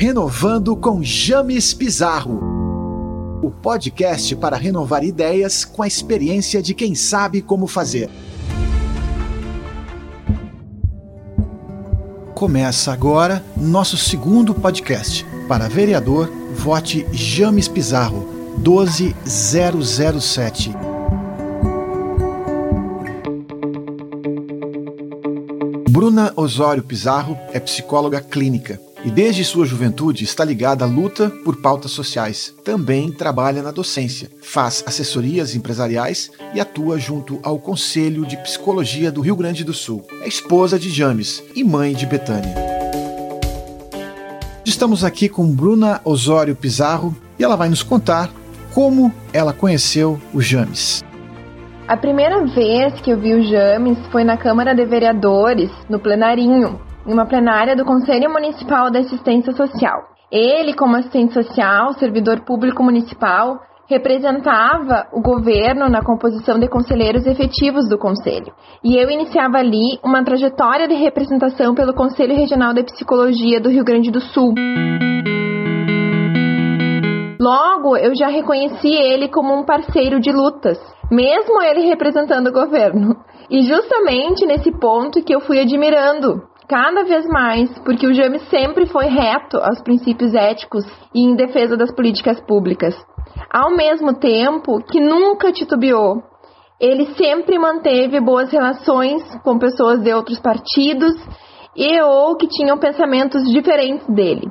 Renovando com James Pizarro. O podcast para renovar ideias com a experiência de quem sabe como fazer. Começa agora nosso segundo podcast. Para vereador, vote James Pizarro 12007. Bruna Osório Pizarro é psicóloga clínica e desde sua juventude está ligada à luta por pautas sociais. Também trabalha na docência, faz assessorias empresariais e atua junto ao Conselho de Psicologia do Rio Grande do Sul. É esposa de James e mãe de Betânia. Estamos aqui com Bruna Osório Pizarro e ela vai nos contar como ela conheceu o James. A primeira vez que eu vi o James foi na Câmara de Vereadores, no plenarinho, em uma plenária do Conselho Municipal da Assistência Social. Ele, como assistente social, servidor público municipal, representava o governo na composição de conselheiros efetivos do Conselho. E eu iniciava ali uma trajetória de representação pelo Conselho Regional de Psicologia do Rio Grande do Sul. Logo, eu já reconheci ele como um parceiro de lutas, mesmo ele representando o governo. E justamente nesse ponto que eu fui admirando cada vez mais, porque o James sempre foi reto aos princípios éticos e em defesa das políticas públicas. Ao mesmo tempo que nunca titubeou, ele sempre manteve boas relações com pessoas de outros partidos e ou que tinham pensamentos diferentes dele.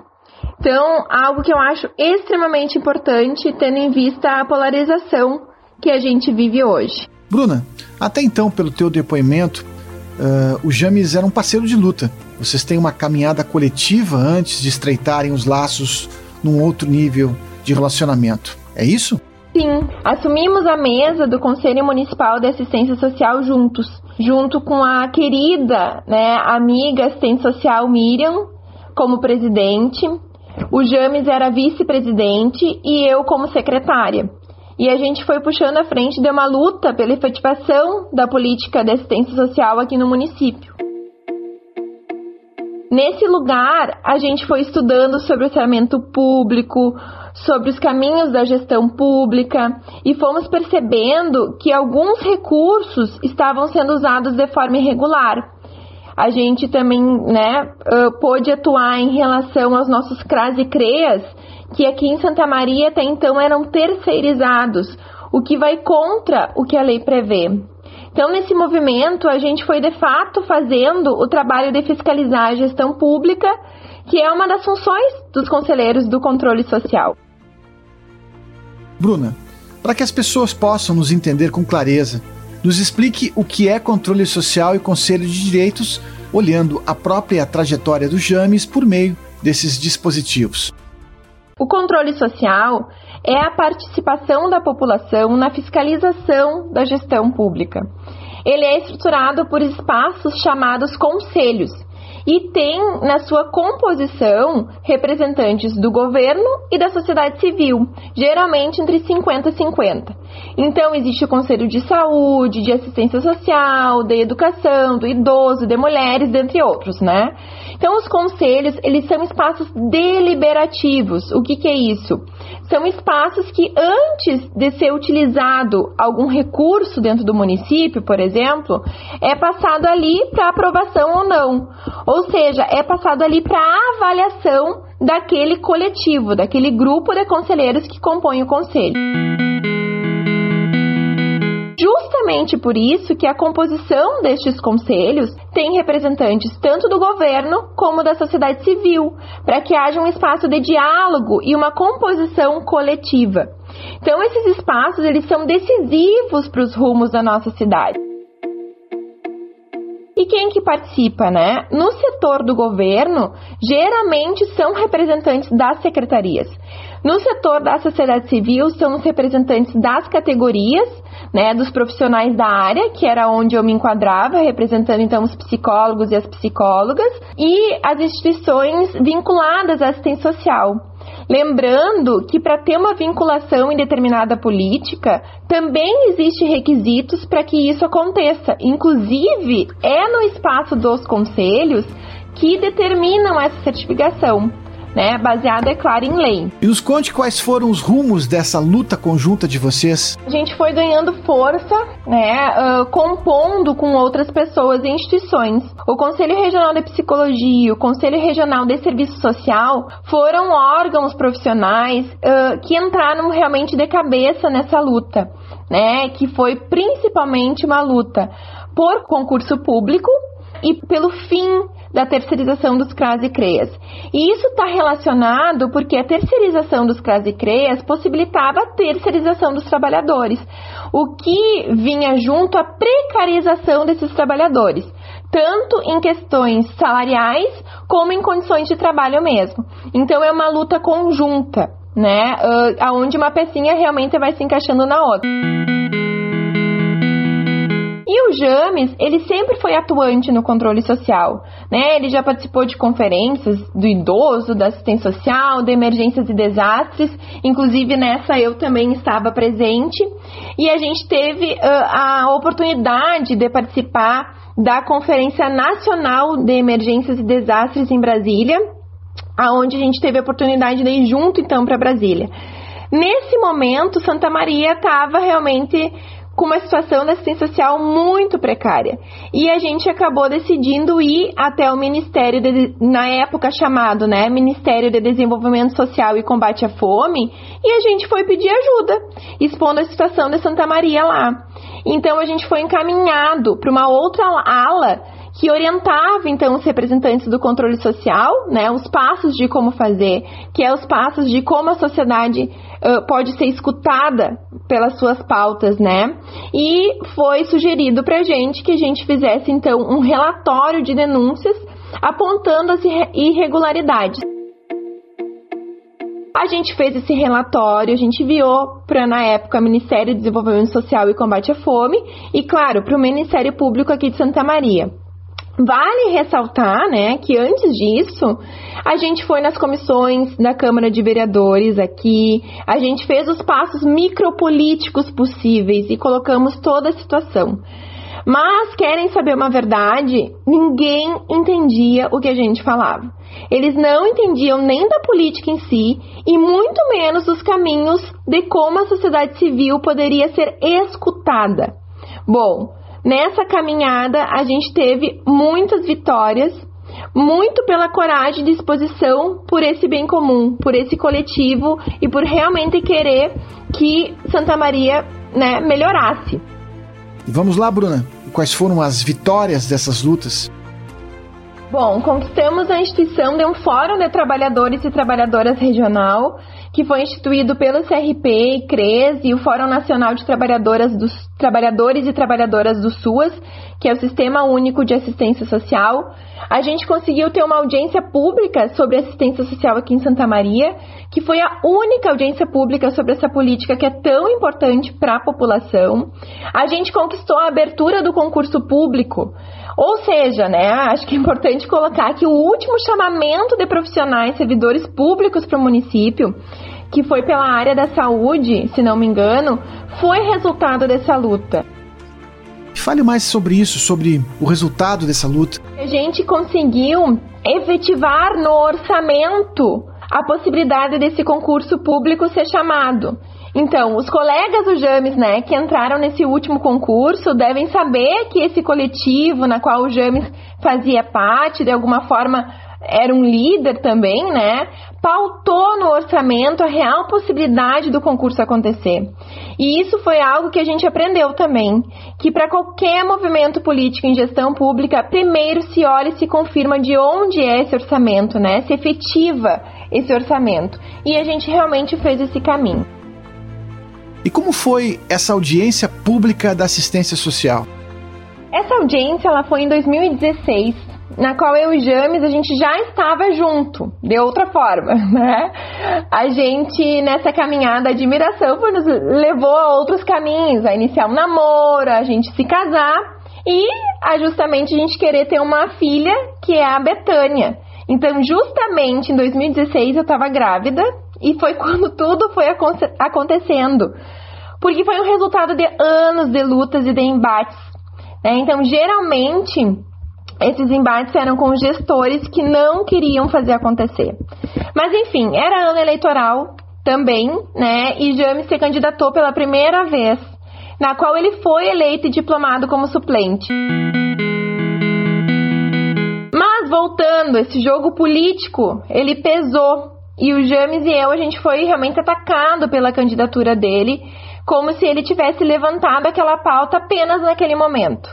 Então, algo que eu acho extremamente importante, tendo em vista a polarização que a gente vive hoje. Bruna, até então, pelo teu depoimento, uh, o James era um parceiro de luta. Vocês têm uma caminhada coletiva antes de estreitarem os laços num outro nível de relacionamento. É isso? Sim, assumimos a mesa do Conselho Municipal de Assistência Social juntos, junto com a querida, né, amiga assistente social Miriam como presidente. O James era vice-presidente e eu como secretária e a gente foi puxando à frente de uma luta pela efetivação da política de assistência social aqui no município. Nesse lugar, a gente foi estudando sobre o orçamento público, sobre os caminhos da gestão pública e fomos percebendo que alguns recursos estavam sendo usados de forma irregular. A gente também né, pôde atuar em relação aos nossos CRAS e CREAS que aqui em Santa Maria até então eram terceirizados, o que vai contra o que a lei prevê. Então, nesse movimento, a gente foi de fato fazendo o trabalho de fiscalizar a gestão pública, que é uma das funções dos conselheiros do controle social. Bruna, para que as pessoas possam nos entender com clareza, nos explique o que é controle social e conselho de direitos, olhando a própria trajetória do James por meio desses dispositivos. O controle social é a participação da população na fiscalização da gestão pública. Ele é estruturado por espaços chamados conselhos e tem na sua composição representantes do governo e da sociedade civil, geralmente entre 50 e 50. Então, existe o Conselho de Saúde, de Assistência Social, de Educação, do Idoso, de Mulheres, dentre outros, né? Então, os conselhos, eles são espaços deliberativos. O que, que é isso? São espaços que, antes de ser utilizado algum recurso dentro do município, por exemplo, é passado ali para aprovação ou não. Ou seja, é passado ali para avaliação daquele coletivo, daquele grupo de conselheiros que compõem o conselho justamente por isso que a composição destes conselhos tem representantes tanto do governo como da sociedade civil, para que haja um espaço de diálogo e uma composição coletiva. Então esses espaços eles são decisivos para os rumos da nossa cidade. E quem que participa, né? No setor do governo, geralmente são representantes das secretarias. No setor da sociedade civil, são os representantes das categorias, né, dos profissionais da área, que era onde eu me enquadrava, representando então os psicólogos e as psicólogas, e as instituições vinculadas à assistência social. Lembrando que para ter uma vinculação em determinada política, também existem requisitos para que isso aconteça. Inclusive, é no espaço dos conselhos que determinam essa certificação. Né, baseada, é claro, em lei. E nos conte quais foram os rumos dessa luta conjunta de vocês. A gente foi ganhando força, né, uh, compondo com outras pessoas e instituições. O Conselho Regional de Psicologia, o Conselho Regional de Serviço Social foram órgãos profissionais uh, que entraram realmente de cabeça nessa luta, né, que foi principalmente uma luta por concurso público e pelo fim da terceirização dos CRAS e CREAS. E isso está relacionado porque a terceirização dos CRAS e CREAS possibilitava a terceirização dos trabalhadores, o que vinha junto à precarização desses trabalhadores, tanto em questões salariais como em condições de trabalho mesmo. Então é uma luta conjunta, né, uh, aonde uma pecinha realmente vai se encaixando na outra. O James, ele sempre foi atuante no controle social, né? Ele já participou de conferências do idoso, da assistência social, de emergências e desastres, inclusive nessa eu também estava presente. E a gente teve uh, a oportunidade de participar da Conferência Nacional de Emergências e Desastres em Brasília, aonde a gente teve a oportunidade de ir junto então para Brasília. Nesse momento, Santa Maria estava realmente com uma situação da assistência social muito precária. E a gente acabou decidindo ir até o Ministério, de, na época chamado né, Ministério de Desenvolvimento Social e Combate à Fome, e a gente foi pedir ajuda, expondo a situação de Santa Maria lá. Então a gente foi encaminhado para uma outra ala que orientava então os representantes do controle social, né, os passos de como fazer, que é os passos de como a sociedade uh, pode ser escutada pelas suas pautas, né? E foi sugerido para gente que a gente fizesse então um relatório de denúncias apontando as irregularidades. A gente fez esse relatório, a gente enviou para, na época, o Ministério de Desenvolvimento Social e Combate à Fome e, claro, para o Ministério Público aqui de Santa Maria. Vale ressaltar, né, que antes disso, a gente foi nas comissões da Câmara de Vereadores aqui, a gente fez os passos micropolíticos possíveis e colocamos toda a situação. Mas querem saber uma verdade? Ninguém entendia o que a gente falava. Eles não entendiam nem da política em si e muito menos os caminhos de como a sociedade civil poderia ser escutada. Bom, Nessa caminhada, a gente teve muitas vitórias, muito pela coragem e disposição por esse bem comum, por esse coletivo e por realmente querer que Santa Maria né, melhorasse. Vamos lá, Bruna. Quais foram as vitórias dessas lutas? Bom, conquistamos a instituição de um Fórum de Trabalhadores e Trabalhadoras Regional, que foi instituído pelo CRP CRES e o Fórum Nacional de Trabalhadoras dos, Trabalhadores e Trabalhadoras do SUAS, que é o Sistema Único de Assistência Social. A gente conseguiu ter uma audiência pública sobre assistência social aqui em Santa Maria, que foi a única audiência pública sobre essa política que é tão importante para a população. A gente conquistou a abertura do concurso público ou seja, né, acho que é importante colocar que o último chamamento de profissionais servidores públicos para o município, que foi pela área da saúde, se não me engano, foi resultado dessa luta. Fale mais sobre isso, sobre o resultado dessa luta. A gente conseguiu efetivar no orçamento a possibilidade desse concurso público ser chamado. Então, os colegas do James, né, que entraram nesse último concurso, devem saber que esse coletivo na qual o James fazia parte, de alguma forma era um líder também, né? Pautou no orçamento a real possibilidade do concurso acontecer. E isso foi algo que a gente aprendeu também, que para qualquer movimento político em gestão pública, primeiro se olha e se confirma de onde é esse orçamento, né? Se efetiva esse orçamento. E a gente realmente fez esse caminho. E como foi essa audiência pública da assistência social? Essa audiência ela foi em 2016, na qual eu e James a gente já estava junto, de outra forma, né? A gente nessa caminhada de admiração nos levou a outros caminhos, a iniciar um namoro, a gente se casar e a justamente a gente querer ter uma filha que é a Betânia. Então, justamente em 2016 eu estava grávida e foi quando tudo foi acontecendo. Porque foi um resultado de anos de lutas e de embates. Né? Então, geralmente, esses embates eram com gestores que não queriam fazer acontecer. Mas enfim, era ano eleitoral também, né? E James se candidatou pela primeira vez, na qual ele foi eleito e diplomado como suplente. Mas voltando, esse jogo político, ele pesou. E o James e eu, a gente foi realmente atacado pela candidatura dele, como se ele tivesse levantado aquela pauta apenas naquele momento.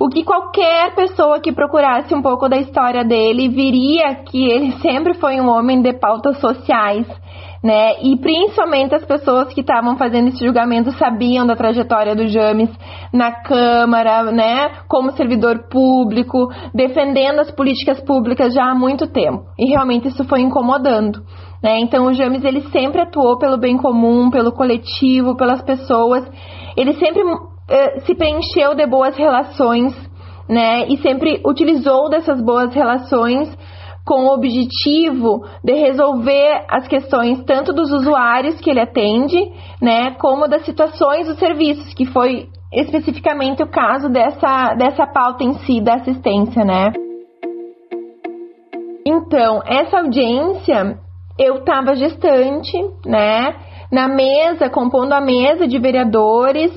O que qualquer pessoa que procurasse um pouco da história dele viria que ele sempre foi um homem de pautas sociais, né? E principalmente as pessoas que estavam fazendo esse julgamento sabiam da trajetória do James na Câmara, né? Como servidor público, defendendo as políticas públicas já há muito tempo. E realmente isso foi incomodando. Né? Então o James ele sempre atuou pelo bem comum, pelo coletivo, pelas pessoas. Ele sempre uh, se preencheu de boas relações, né? E sempre utilizou dessas boas relações com o objetivo de resolver as questões tanto dos usuários que ele atende, né, como das situações dos serviços, que foi especificamente o caso dessa, dessa pauta em si da assistência, né? Então, essa audiência eu estava gestante, né, na mesa, compondo a mesa de vereadores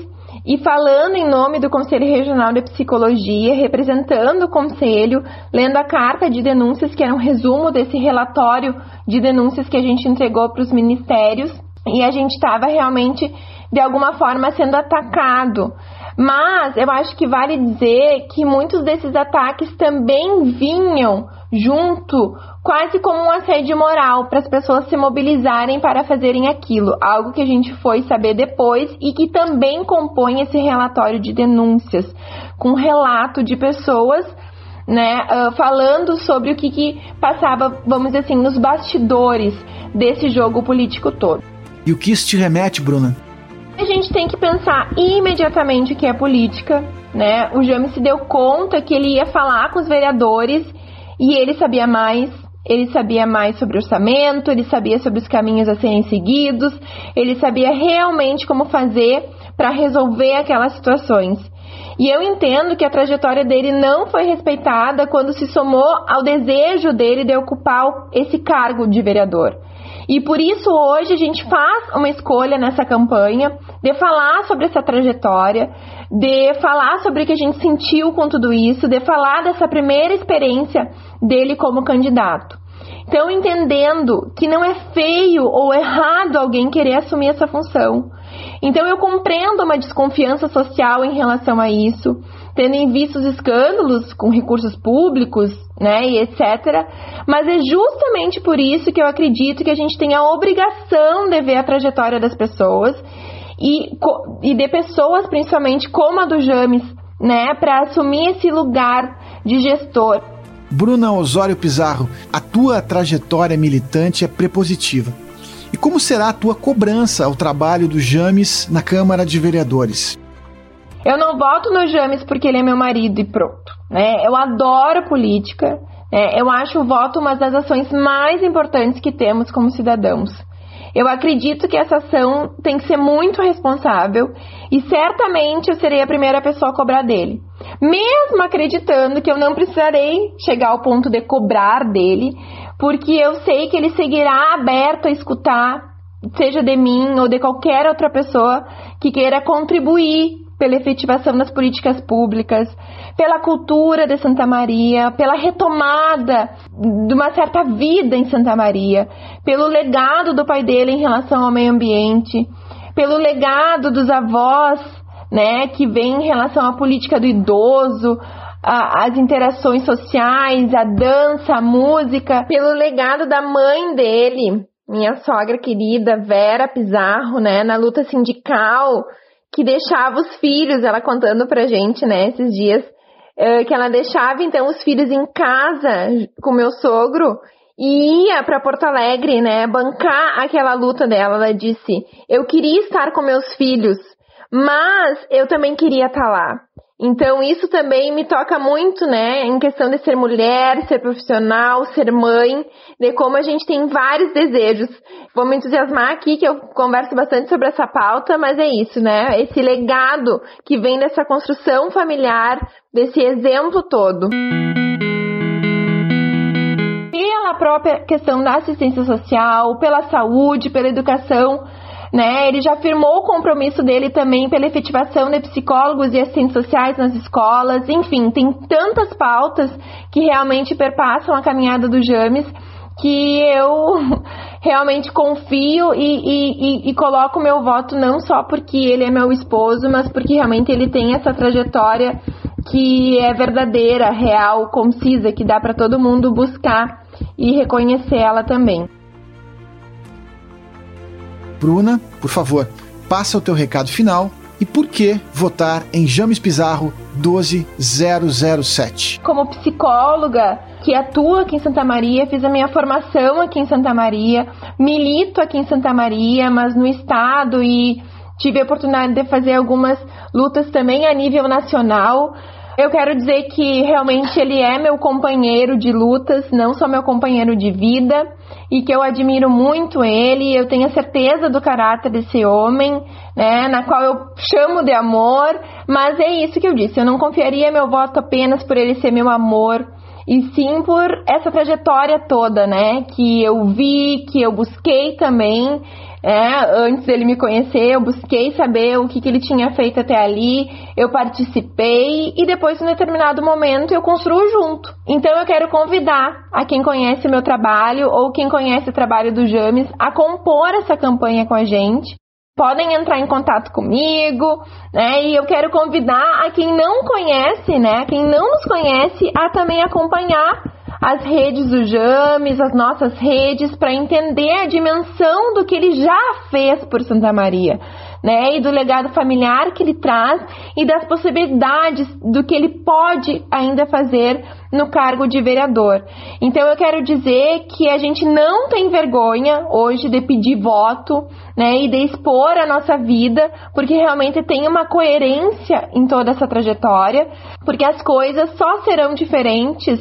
e falando em nome do Conselho Regional de Psicologia, representando o Conselho, lendo a carta de denúncias, que era um resumo desse relatório de denúncias que a gente entregou para os ministérios, e a gente estava realmente, de alguma forma, sendo atacado. Mas eu acho que vale dizer que muitos desses ataques também vinham junto, quase como um assédio moral, para as pessoas se mobilizarem para fazerem aquilo, algo que a gente foi saber depois e que também compõe esse relatório de denúncias, com relato de pessoas né, uh, falando sobre o que, que passava, vamos dizer assim, nos bastidores desse jogo político todo. E o que isso te remete, Bruna? A gente tem que pensar imediatamente o que é política, né? O James se deu conta que ele ia falar com os vereadores e ele sabia mais, ele sabia mais sobre orçamento, ele sabia sobre os caminhos a serem seguidos, ele sabia realmente como fazer para resolver aquelas situações. E eu entendo que a trajetória dele não foi respeitada quando se somou ao desejo dele de ocupar esse cargo de vereador. E por isso hoje a gente faz uma escolha nessa campanha de falar sobre essa trajetória, de falar sobre o que a gente sentiu com tudo isso, de falar dessa primeira experiência dele como candidato. Então, entendendo que não é feio ou errado alguém querer assumir essa função. Então, eu compreendo uma desconfiança social em relação a isso tendo em vista os escândalos com recursos públicos, né, e etc. Mas é justamente por isso que eu acredito que a gente tem a obrigação de ver a trajetória das pessoas e, e de pessoas, principalmente como a do James, né, para assumir esse lugar de gestor. Bruna Osório Pizarro, a tua trajetória militante é prepositiva. E como será a tua cobrança ao trabalho do James na Câmara de Vereadores? Eu não voto no James porque ele é meu marido e pronto. Né? Eu adoro política. Né? Eu acho o voto uma das ações mais importantes que temos como cidadãos. Eu acredito que essa ação tem que ser muito responsável e certamente eu serei a primeira pessoa a cobrar dele. Mesmo acreditando que eu não precisarei chegar ao ponto de cobrar dele, porque eu sei que ele seguirá aberto a escutar, seja de mim ou de qualquer outra pessoa que queira contribuir pela efetivação das políticas públicas, pela cultura de Santa Maria, pela retomada de uma certa vida em Santa Maria, pelo legado do pai dele em relação ao meio ambiente, pelo legado dos avós, né, que vem em relação à política do idoso, a, as interações sociais, a dança, a música, pelo legado da mãe dele, minha sogra querida Vera Pizarro, né, na luta sindical, que deixava os filhos, ela contando pra gente, né, esses dias, uh, que ela deixava então os filhos em casa com meu sogro e ia para Porto Alegre, né, bancar aquela luta dela. Ela disse: "Eu queria estar com meus filhos, mas eu também queria estar tá lá. Então isso também me toca muito, né, em questão de ser mulher, ser profissional, ser mãe, de como a gente tem vários desejos. Vou me entusiasmar aqui que eu converso bastante sobre essa pauta, mas é isso, né? Esse legado que vem dessa construção familiar, desse exemplo todo. pela própria questão da assistência social, pela saúde, pela educação. Né? Ele já firmou o compromisso dele também pela efetivação de psicólogos e assistentes sociais nas escolas. Enfim, tem tantas pautas que realmente perpassam a caminhada do James que eu realmente confio e, e, e coloco meu voto não só porque ele é meu esposo, mas porque realmente ele tem essa trajetória que é verdadeira, real, concisa, que dá para todo mundo buscar e reconhecer ela também. Bruna, por favor, passa o teu recado final e por que votar em James Pizarro 12007. Como psicóloga que atua aqui em Santa Maria, fiz a minha formação aqui em Santa Maria, milito aqui em Santa Maria, mas no estado e tive a oportunidade de fazer algumas lutas também a nível nacional. Eu quero dizer que realmente ele é meu companheiro de lutas, não só meu companheiro de vida, e que eu admiro muito ele. Eu tenho a certeza do caráter desse homem, né, na qual eu chamo de amor, mas é isso que eu disse. Eu não confiaria meu voto apenas por ele ser meu amor, e sim por essa trajetória toda, né, que eu vi, que eu busquei também é, antes dele me conhecer, eu busquei saber o que, que ele tinha feito até ali, eu participei e depois, em determinado momento, eu construo junto. Então, eu quero convidar a quem conhece o meu trabalho ou quem conhece o trabalho do James a compor essa campanha com a gente. Podem entrar em contato comigo, né? E eu quero convidar a quem não conhece, né? Quem não nos conhece, a também acompanhar as redes do James, as nossas redes, para entender a dimensão do que ele já fez por Santa Maria, né? E do legado familiar que ele traz e das possibilidades do que ele pode ainda fazer no cargo de vereador. Então eu quero dizer que a gente não tem vergonha hoje de pedir voto, né, e de expor a nossa vida, porque realmente tem uma coerência em toda essa trajetória, porque as coisas só serão diferentes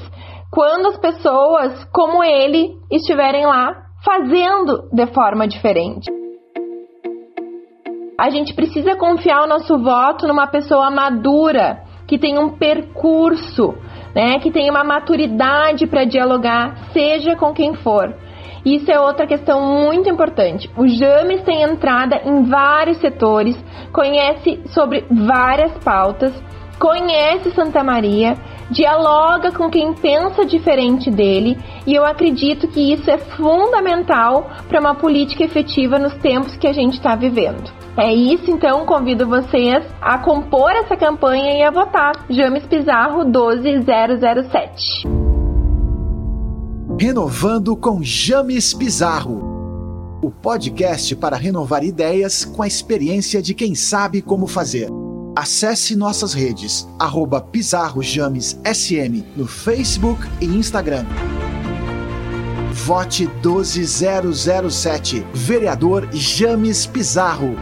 quando as pessoas como ele estiverem lá fazendo de forma diferente. A gente precisa confiar o nosso voto numa pessoa madura, que tem um percurso, né, que tem uma maturidade para dialogar, seja com quem for. Isso é outra questão muito importante. O James tem entrada em vários setores, conhece sobre várias pautas, conhece Santa Maria dialoga com quem pensa diferente dele e eu acredito que isso é fundamental para uma política efetiva nos tempos que a gente está vivendo. É isso, então convido vocês a compor essa campanha e a votar. James Pizarro 12007. Renovando com James Pizarro. O podcast para renovar ideias com a experiência de quem sabe como fazer. Acesse nossas redes, arroba PizarroJamesSM no Facebook e Instagram. Vote 12007, vereador James Pizarro.